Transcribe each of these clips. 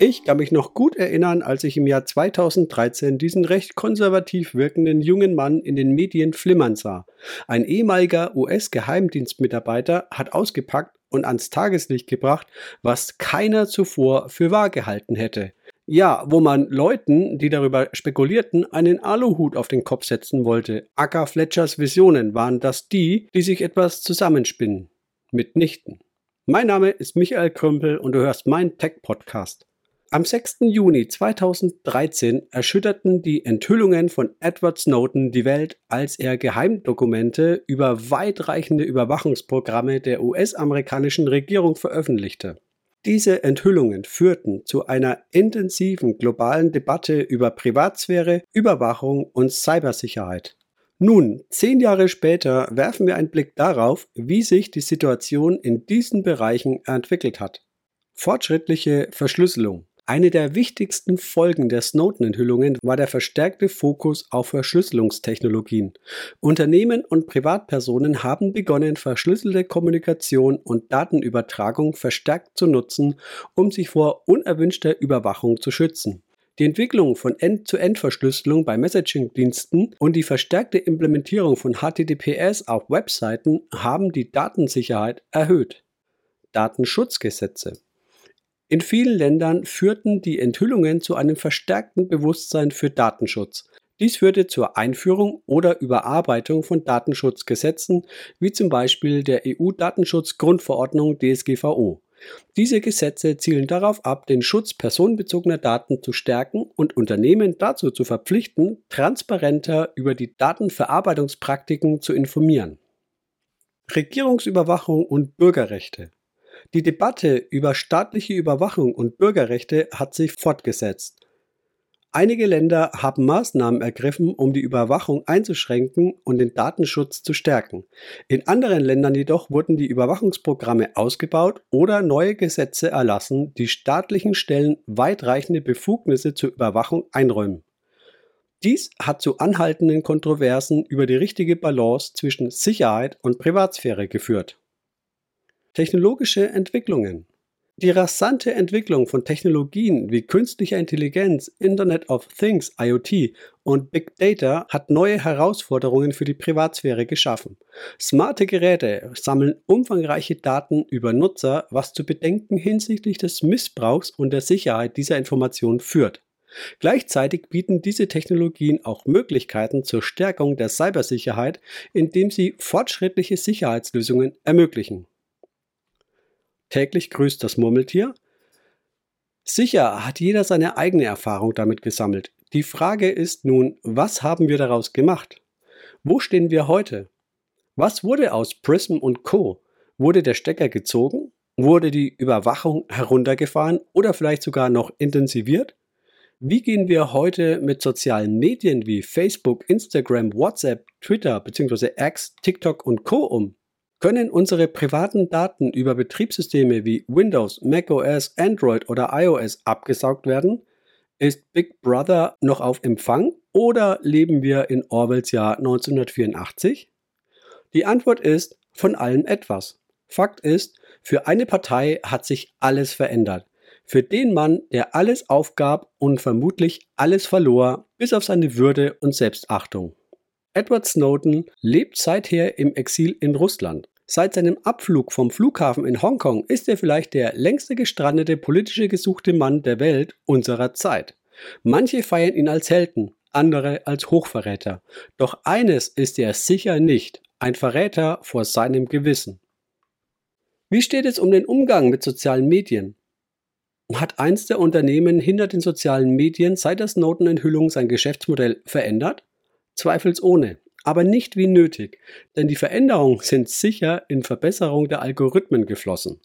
Ich kann mich noch gut erinnern, als ich im Jahr 2013 diesen recht konservativ wirkenden jungen Mann in den Medien flimmern sah. Ein ehemaliger US-Geheimdienstmitarbeiter hat ausgepackt und ans Tageslicht gebracht, was keiner zuvor für wahr gehalten hätte. Ja, wo man Leuten, die darüber spekulierten, einen Aluhut auf den Kopf setzen wollte. Acker Fletchers Visionen waren das die, die sich etwas zusammenspinnen. Mitnichten. Mein Name ist Michael Krümpel und du hörst meinen Tech-Podcast. Am 6. Juni 2013 erschütterten die Enthüllungen von Edward Snowden die Welt, als er Geheimdokumente über weitreichende Überwachungsprogramme der US-amerikanischen Regierung veröffentlichte. Diese Enthüllungen führten zu einer intensiven globalen Debatte über Privatsphäre, Überwachung und Cybersicherheit. Nun, zehn Jahre später werfen wir einen Blick darauf, wie sich die Situation in diesen Bereichen entwickelt hat. Fortschrittliche Verschlüsselung. Eine der wichtigsten Folgen der Snowden-Enthüllungen war der verstärkte Fokus auf Verschlüsselungstechnologien. Unternehmen und Privatpersonen haben begonnen, verschlüsselte Kommunikation und Datenübertragung verstärkt zu nutzen, um sich vor unerwünschter Überwachung zu schützen. Die Entwicklung von End-zu-End-Verschlüsselung bei Messaging-Diensten und die verstärkte Implementierung von HTTPS auf Webseiten haben die Datensicherheit erhöht. Datenschutzgesetze in vielen Ländern führten die Enthüllungen zu einem verstärkten Bewusstsein für Datenschutz. Dies führte zur Einführung oder Überarbeitung von Datenschutzgesetzen, wie zum Beispiel der EU-Datenschutzgrundverordnung DSGVO. Diese Gesetze zielen darauf ab, den Schutz personenbezogener Daten zu stärken und Unternehmen dazu zu verpflichten, transparenter über die Datenverarbeitungspraktiken zu informieren. Regierungsüberwachung und Bürgerrechte die Debatte über staatliche Überwachung und Bürgerrechte hat sich fortgesetzt. Einige Länder haben Maßnahmen ergriffen, um die Überwachung einzuschränken und den Datenschutz zu stärken. In anderen Ländern jedoch wurden die Überwachungsprogramme ausgebaut oder neue Gesetze erlassen, die staatlichen Stellen weitreichende Befugnisse zur Überwachung einräumen. Dies hat zu anhaltenden Kontroversen über die richtige Balance zwischen Sicherheit und Privatsphäre geführt. Technologische Entwicklungen. Die rasante Entwicklung von Technologien wie künstlicher Intelligenz, Internet of Things, IoT und Big Data hat neue Herausforderungen für die Privatsphäre geschaffen. Smarte Geräte sammeln umfangreiche Daten über Nutzer, was zu Bedenken hinsichtlich des Missbrauchs und der Sicherheit dieser Informationen führt. Gleichzeitig bieten diese Technologien auch Möglichkeiten zur Stärkung der Cybersicherheit, indem sie fortschrittliche Sicherheitslösungen ermöglichen. Täglich grüßt das Murmeltier. Sicher hat jeder seine eigene Erfahrung damit gesammelt. Die Frage ist nun, was haben wir daraus gemacht? Wo stehen wir heute? Was wurde aus Prism und Co? Wurde der Stecker gezogen? Wurde die Überwachung heruntergefahren oder vielleicht sogar noch intensiviert? Wie gehen wir heute mit sozialen Medien wie Facebook, Instagram, WhatsApp, Twitter bzw. X, TikTok und Co um? Können unsere privaten Daten über Betriebssysteme wie Windows, macOS, Android oder iOS abgesaugt werden? Ist Big Brother noch auf Empfang oder leben wir in Orwells Jahr 1984? Die Antwort ist von allem etwas. Fakt ist, für eine Partei hat sich alles verändert. Für den Mann, der alles aufgab und vermutlich alles verlor, bis auf seine Würde und Selbstachtung. Edward Snowden lebt seither im Exil in Russland. Seit seinem Abflug vom Flughafen in Hongkong ist er vielleicht der längste gestrandete politische gesuchte Mann der Welt unserer Zeit. Manche feiern ihn als Helden, andere als Hochverräter. Doch eines ist er sicher nicht, ein Verräter vor seinem Gewissen. Wie steht es um den Umgang mit sozialen Medien? Hat eins der Unternehmen hinter den sozialen Medien seit der Snowden-Enthüllung sein Geschäftsmodell verändert? Zweifelsohne, aber nicht wie nötig, denn die Veränderungen sind sicher in Verbesserung der Algorithmen geflossen.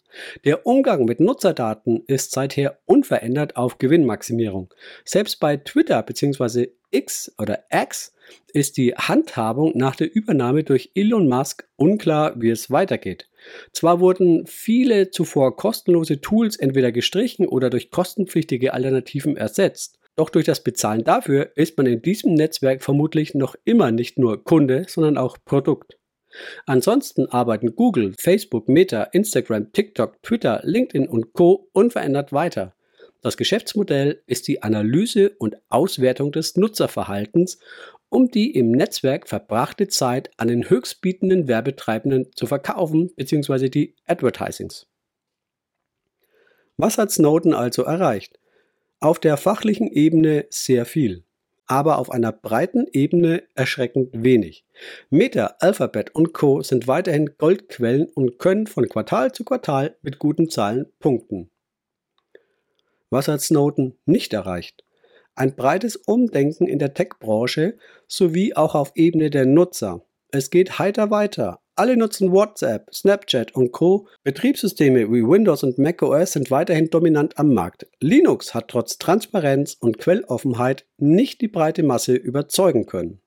Der Umgang mit Nutzerdaten ist seither unverändert auf Gewinnmaximierung. Selbst bei Twitter bzw. X oder X ist die Handhabung nach der Übernahme durch Elon Musk unklar, wie es weitergeht. Zwar wurden viele zuvor kostenlose Tools entweder gestrichen oder durch kostenpflichtige Alternativen ersetzt. Doch durch das Bezahlen dafür ist man in diesem Netzwerk vermutlich noch immer nicht nur Kunde, sondern auch Produkt. Ansonsten arbeiten Google, Facebook, Meta, Instagram, TikTok, Twitter, LinkedIn und Co unverändert weiter. Das Geschäftsmodell ist die Analyse und Auswertung des Nutzerverhaltens, um die im Netzwerk verbrachte Zeit an den höchstbietenden Werbetreibenden zu verkaufen bzw. die Advertisings. Was hat Snowden also erreicht? Auf der fachlichen Ebene sehr viel, aber auf einer breiten Ebene erschreckend wenig. Meta, Alphabet und Co. sind weiterhin Goldquellen und können von Quartal zu Quartal mit guten Zahlen punkten. Was hat Snowden nicht erreicht? Ein breites Umdenken in der Tech-Branche sowie auch auf Ebene der Nutzer. Es geht heiter weiter. Alle nutzen WhatsApp, Snapchat und Co. Betriebssysteme wie Windows und macOS sind weiterhin dominant am Markt. Linux hat trotz Transparenz und Quelloffenheit nicht die breite Masse überzeugen können.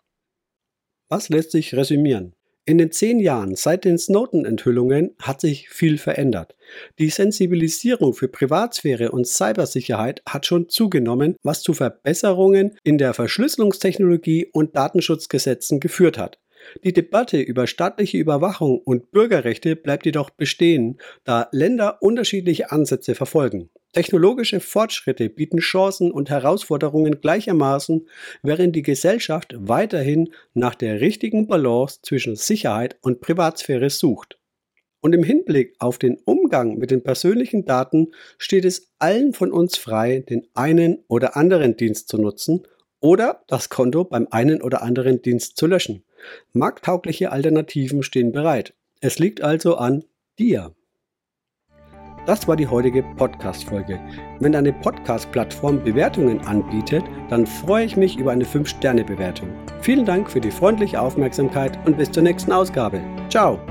Was lässt sich resümieren? In den zehn Jahren seit den Snowden-Enthüllungen hat sich viel verändert. Die Sensibilisierung für Privatsphäre und Cybersicherheit hat schon zugenommen, was zu Verbesserungen in der Verschlüsselungstechnologie und Datenschutzgesetzen geführt hat. Die Debatte über staatliche Überwachung und Bürgerrechte bleibt jedoch bestehen, da Länder unterschiedliche Ansätze verfolgen. Technologische Fortschritte bieten Chancen und Herausforderungen gleichermaßen, während die Gesellschaft weiterhin nach der richtigen Balance zwischen Sicherheit und Privatsphäre sucht. Und im Hinblick auf den Umgang mit den persönlichen Daten steht es allen von uns frei, den einen oder anderen Dienst zu nutzen oder das Konto beim einen oder anderen Dienst zu löschen. Markttaugliche Alternativen stehen bereit. Es liegt also an dir. Das war die heutige Podcast-Folge. Wenn deine Podcast-Plattform Bewertungen anbietet, dann freue ich mich über eine 5-Sterne-Bewertung. Vielen Dank für die freundliche Aufmerksamkeit und bis zur nächsten Ausgabe. Ciao!